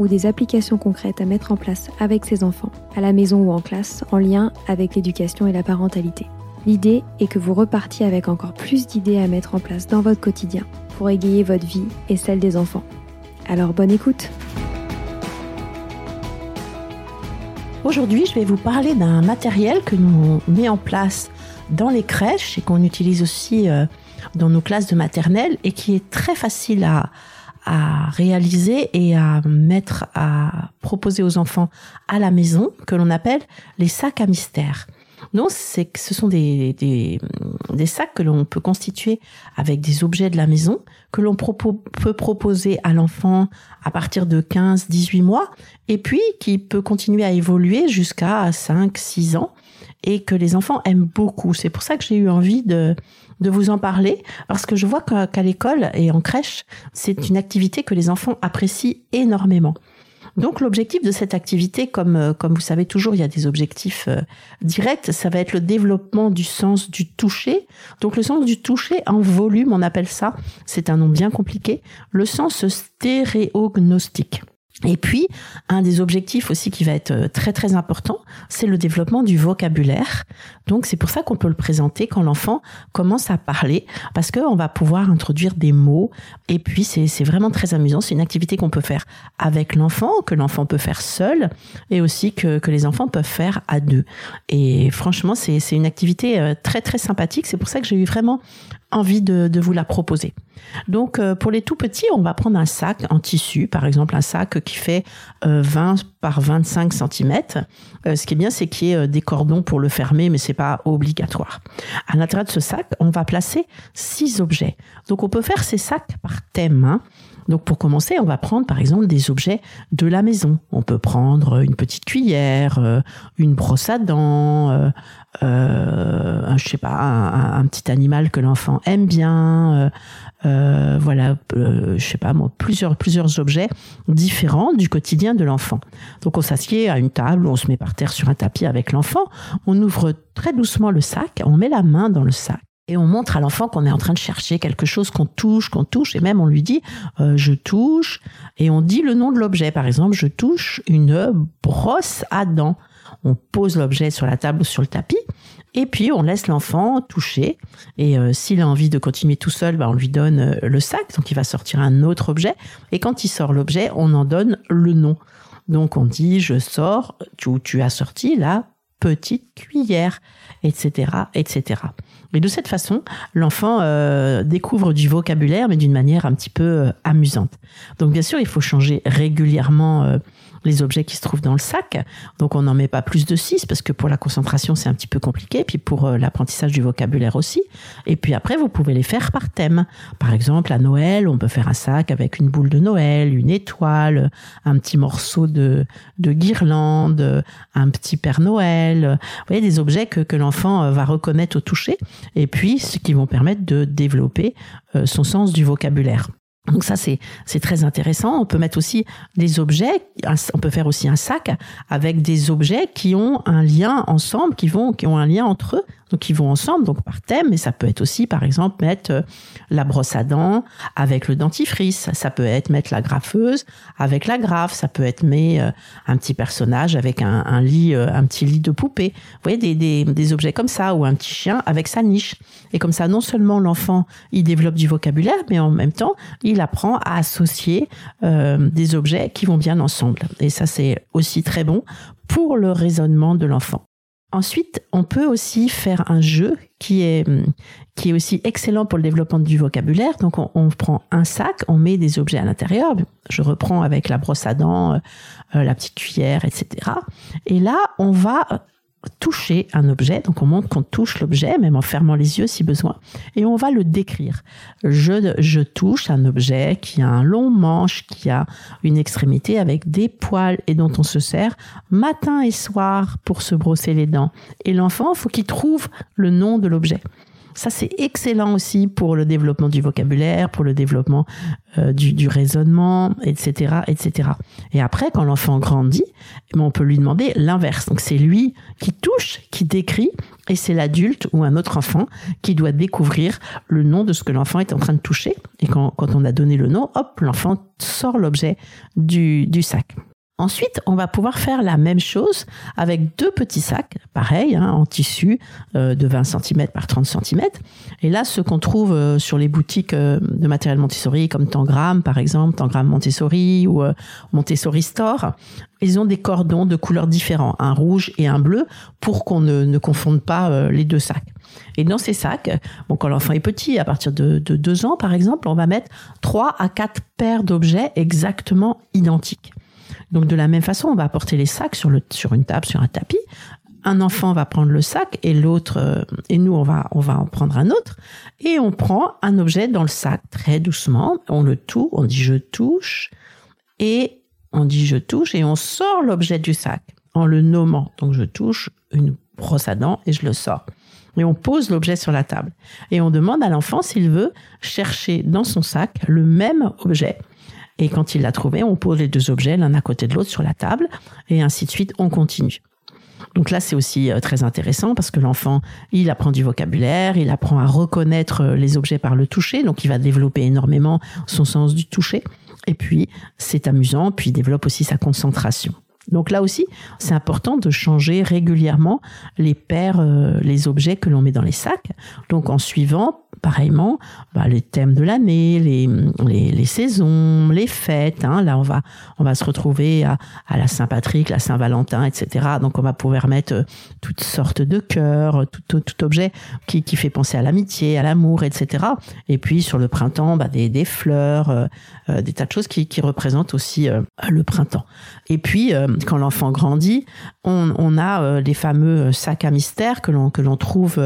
ou des applications concrètes à mettre en place avec ses enfants, à la maison ou en classe, en lien avec l'éducation et la parentalité. L'idée est que vous repartiez avec encore plus d'idées à mettre en place dans votre quotidien pour égayer votre vie et celle des enfants. Alors bonne écoute Aujourd'hui, je vais vous parler d'un matériel que nous met en place dans les crèches et qu'on utilise aussi euh, dans nos classes de maternelle et qui est très facile à, à réaliser et à mettre à proposer aux enfants à la maison que l'on appelle les sacs à mystère. Donc, c'est que ce sont des, des, des sacs que l'on peut constituer avec des objets de la maison, que l'on peut proposer à l'enfant à partir de 15, 18 mois, et puis qui peut continuer à évoluer jusqu'à 5, 6 ans, et que les enfants aiment beaucoup. C'est pour ça que j'ai eu envie de, de vous en parler parce que je vois qu'à l'école et en crèche, c'est une activité que les enfants apprécient énormément. Donc l'objectif de cette activité, comme, euh, comme vous savez toujours, il y a des objectifs euh, directs, ça va être le développement du sens du toucher. Donc le sens du toucher en volume, on appelle ça, c'est un nom bien compliqué, le sens stéréognostique. Et puis, un des objectifs aussi qui va être euh, très très important, c'est le développement du vocabulaire. Donc, c'est pour ça qu'on peut le présenter quand l'enfant commence à parler, parce qu'on va pouvoir introduire des mots. Et puis, c'est vraiment très amusant. C'est une activité qu'on peut faire avec l'enfant, que l'enfant peut faire seul, et aussi que, que les enfants peuvent faire à deux. Et franchement, c'est une activité euh, très très sympathique. C'est pour ça que j'ai eu vraiment envie de, de, vous la proposer. Donc euh, pour les tout petits, on va prendre un sac en tissu, par exemple un sac qui fait 20 euh, par 25 cm. Euh, ce qui est bien, c'est qu'il y ait des cordons pour le fermer, mais c'est pas obligatoire. À l'intérieur de ce sac, on va placer six objets. Donc on peut faire ces sacs par thème. Hein. Donc pour commencer, on va prendre par exemple des objets de la maison. On peut prendre une petite cuillère, euh, une brosse à dents, euh, euh, je sais pas, un, petit animal que l'enfant aime bien. Euh, voilà, je sais pas moi, plusieurs plusieurs objets différents du quotidien de l'enfant. Donc on s'assied à une table, on se met par terre sur un tapis avec l'enfant, on ouvre très doucement le sac, on met la main dans le sac et on montre à l'enfant qu'on est en train de chercher quelque chose qu'on touche, qu'on touche, et même on lui dit euh, je touche, et on dit le nom de l'objet. Par exemple, je touche une brosse à dents. On pose l'objet sur la table ou sur le tapis, et puis on laisse l'enfant toucher. Et euh, s'il a envie de continuer tout seul, bah, on lui donne euh, le sac, donc il va sortir un autre objet. Et quand il sort l'objet, on en donne le nom. Donc on dit je sors, tu, tu as sorti la petite cuillère, etc., etc. Et de cette façon, l'enfant euh, découvre du vocabulaire, mais d'une manière un petit peu euh, amusante. Donc bien sûr, il faut changer régulièrement euh, les objets qui se trouvent dans le sac. Donc on n'en met pas plus de 6 parce que pour la concentration c'est un petit peu compliqué, puis pour euh, l'apprentissage du vocabulaire aussi. Et puis après vous pouvez les faire par thème. Par exemple à Noël on peut faire un sac avec une boule de Noël, une étoile, un petit morceau de, de guirlande, un petit Père Noël. Vous voyez des objets que, que l'enfant euh, va reconnaître au toucher et puis ce qui vont permettre de développer euh, son sens du vocabulaire. Donc ça c'est c'est très intéressant. On peut mettre aussi des objets. On peut faire aussi un sac avec des objets qui ont un lien ensemble, qui vont qui ont un lien entre eux donc ils vont ensemble, donc par thème, mais ça peut être aussi, par exemple, mettre euh, la brosse à dents avec le dentifrice, ça peut être mettre la graffeuse avec la graffe, ça peut être mettre euh, un petit personnage avec un, lit, euh, un petit lit de poupée. Vous voyez, des, objets comme ça, ou un petit chien avec sa niche. Et comme ça, non seulement l'enfant, il développe du vocabulaire, mais en même temps, il apprend à associer des objets qui vont bien ensemble. Et ça, c'est aussi très bon pour le raisonnement de l'enfant. Ensuite, on peut aussi faire un jeu qui est, qui est aussi excellent pour le développement du vocabulaire. Donc, on, prend un sac, on met des objets à l'intérieur. Je reprends avec la brosse à dents, euh, euh, la petite cuillère, etc. Et là, on va toucher un objet. Donc on montre qu'on touche l'objet, même en fermant les yeux si besoin, et on va le décrire. Je, je touche un objet qui a un long manche, qui a une extrémité avec des poils et dont on se sert matin et soir pour se brosser les dents. Et l'enfant, faut qu'il trouve le nom de l'objet. Ça, c'est excellent aussi pour le développement du vocabulaire, pour le développement euh, du, raisonnement, etc., etc. Et après, quand l'enfant grandit, eh ben, on peut lui demander l'inverse. Donc, c'est lui qui touche, qui décrit, et c'est l'adulte ou un autre enfant qui doit découvrir le nom de ce que l'enfant est en train de toucher. Et quand, on a donné le nom, hop, l'enfant sort l'objet du sac. Ensuite, on va pouvoir faire la même chose avec deux petits sacs, pareil, hein, en tissu euh, de 20 cm par 30 cm. Et là, ce qu'on trouve euh, sur les boutiques euh, de matériel Montessori, comme Tangram par exemple, Tangram Montessori ou Montessori Store, ils ont des cordons de couleurs différents, un rouge et un bleu, pour qu'on ne, confonde pas les deux sacs. Et dans ces sacs, bon, quand l'enfant est petit, à partir de, de deux ans par exemple, on va mettre trois à quatre paires d'objets exactement identiques. Donc de la même façon, on va apporter les sacs sur, le, sur une table, sur un tapis. Un enfant va prendre le sac et l'autre, euh, et nous, on va, on va en prendre un autre. Et on prend un objet dans le sac très doucement. On le touche, on dit je touche. Et on dit je touche et on sort l'objet du sac en le nommant. Donc je touche une brosse à dents et je le sors. Et on pose l'objet sur la table. Et on demande à l'enfant s'il veut chercher dans son sac le même objet et quand il l'a trouvé, on pose les deux objets l'un à côté de l'autre sur la table et ainsi de suite, on continue. Donc là, c'est aussi euh, très intéressant parce que l'enfant, il apprend du vocabulaire, il apprend à reconnaître euh, les objets par le toucher, donc il va développer énormément son sens du toucher. Et puis, c'est amusant, puis il développe aussi sa concentration. Donc là aussi, c'est important de changer régulièrement les paires, euh, les objets que l'on met dans les sacs. Donc en suivant pareillement bah, les thèmes de l'année, les, les, les, saisons, les fêtes. Hein. Là, on va, on va se retrouver à, à la Saint-Patrick, la Saint-Valentin, etc. Donc, on va pouvoir mettre euh, toutes sortes de cœurs, tout, tout, objet qui, qui fait penser à l'amitié, à l'amour, etc. Et puis, sur le printemps, bah, des, des fleurs, euh, euh, des tas de choses qui, qui représentent aussi le printemps. Et puis, quand l'enfant grandit, on, a les fameux sacs à mystère que l'on que l'on trouve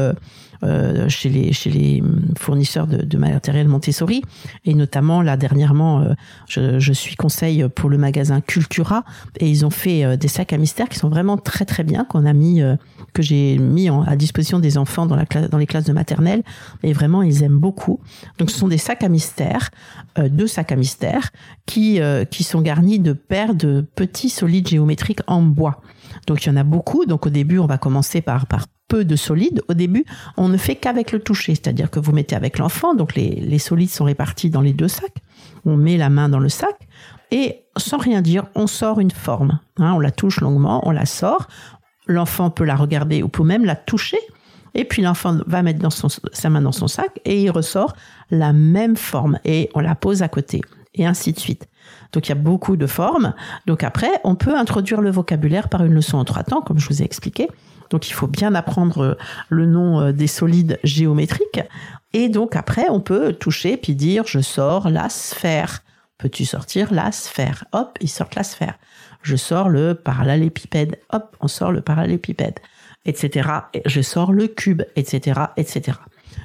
euh, chez les chez les fournisseurs de, matériel Montessori. Et notamment là dernièrement euh, je, suis conseil pour le magasin Cultura. Et ils ont fait euh, des sacs à mystère qui sont vraiment très très bien qu'on a mis que j'ai mis à disposition des enfants dans la classe dans les classes de maternelle. Et vraiment ils aiment beaucoup. Donc ce sont des sacs à mystère deux sacs à mystère qui qui sont garnis de paires de petits solides géométriques en bois. Donc il y en a beaucoup. Donc au début on va commencer par peu de solide, au début, on ne fait qu'avec le toucher, c'est-à-dire que vous mettez avec l'enfant, donc les, les solides sont répartis dans les deux sacs, on met la main dans le sac, et sans rien dire, on sort une forme. Hein, on la touche longuement, on la sort, l'enfant peut la regarder ou peut même la toucher, et puis l'enfant va mettre dans son, sa main dans son sac et il ressort la même forme et on la pose à côté et ainsi de suite. Donc il y a beaucoup de formes. Donc après, on peut introduire le vocabulaire par une leçon en trois temps, comme je vous ai expliqué. Donc il faut bien apprendre euh, le nom euh, des solides géométriques. Et donc après, on peut toucher puis dire je sors la sphère. Peux-tu sortir la sphère? Hop, il sort la sphère. Je sors le parallélépipède. Hop, on sort le parallélépipède etc. Je sors le cube, etc., etc.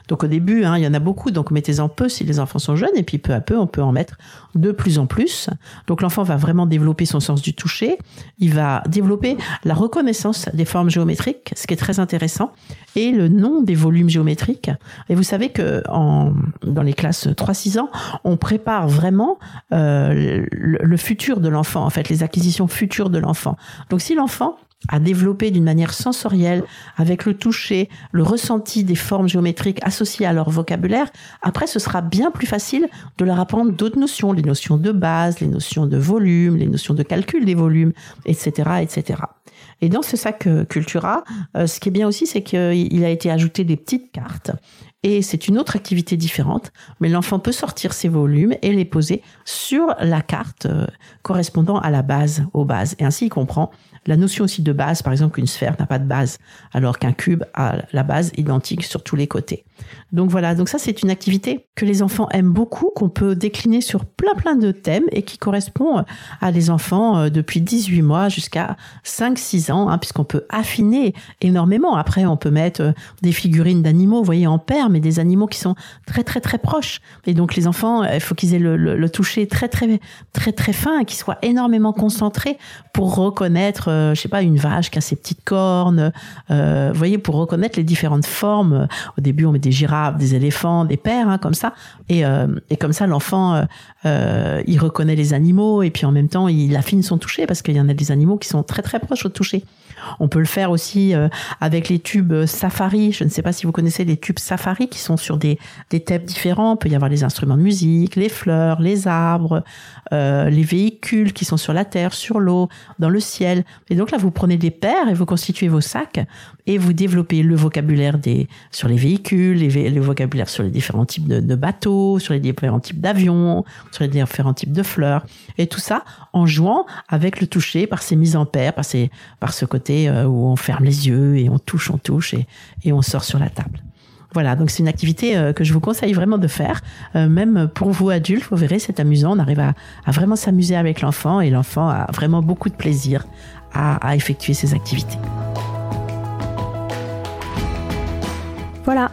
Donc au début, hein, il y en a beaucoup, donc mettez-en peu si les enfants sont jeunes, et puis peu à peu, on peut en mettre de plus en plus. Donc l'enfant va vraiment développer son sens du toucher, il va développer la reconnaissance des formes géométriques, ce qui est très intéressant, et le nom des volumes géométriques. Et vous savez que en, dans les classes 3-6 ans, on prépare vraiment euh, le, le futur de l'enfant, en fait, les acquisitions futures de l'enfant. Donc si l'enfant à développer d'une manière sensorielle, avec le toucher, le ressenti des formes géométriques associées à leur vocabulaire, après ce sera bien plus facile de leur apprendre d'autres notions, les notions de base, les notions de volume, les notions de calcul des volumes, etc., etc. Et dans ce sac euh, Cultura, euh, ce qui est bien aussi, c'est qu'il a été ajouté des petites cartes. Et c'est une autre activité différente, mais l'enfant peut sortir ses volumes et les poser sur la carte euh, correspondant à la base, aux bases. Et ainsi, il comprend la notion aussi de base, par exemple, qu'une sphère n'a pas de base, alors qu'un cube a la base identique sur tous les côtés. Donc voilà, donc ça c'est une activité que les enfants aiment beaucoup, qu'on peut décliner sur plein plein de thèmes et qui correspond à des enfants euh, depuis 18 mois jusqu'à 5-6 ans, hein, puisqu'on peut affiner énormément. Après, on peut mettre euh, des figurines d'animaux, vous voyez, en paire, mais des animaux qui sont très très très proches. Et donc les enfants, euh, il faut qu'ils aient le, toucher très très très très fin, qu'ils soient énormément concentrés pour reconnaître, euh, je sais pas, une vache qui a ses petites cornes, euh, vous voyez, pour reconnaître les différentes formes. Au début, on met des girafes, des éléphants, des pères, hein, comme ça, et, euh, et comme ça, l'enfant, euh, il reconnaît les animaux et puis en même temps, il affine son toucher parce qu'il y en a des animaux qui sont très très proches au toucher. On peut le faire aussi avec les tubes Safari. Je ne sais pas si vous connaissez les tubes Safari qui sont sur des, des thèmes différents. Il peut y avoir les instruments de musique, les fleurs, les arbres, les véhicules qui sont sur la terre, sur l'eau, dans le ciel. Et donc là, vous prenez des paires et vous constituez vos sacs et vous développez le vocabulaire des, sur les véhicules, les, le vocabulaire sur les différents types de, bateaux, sur les différents types d'avions, sur les différents types de fleurs. Et tout ça en jouant avec le toucher par ces mises en paires, par, ces, par ce côté euh, où on ferme les yeux et on touche, on touche et, et on sort sur la table. Voilà, donc c'est une activité euh, que je vous conseille vraiment de faire. Euh, même pour vous adultes, vous verrez, c'est amusant. On arrive à, à vraiment s'amuser avec l'enfant et l'enfant a vraiment beaucoup de plaisir à, à effectuer ces activités. Voilà,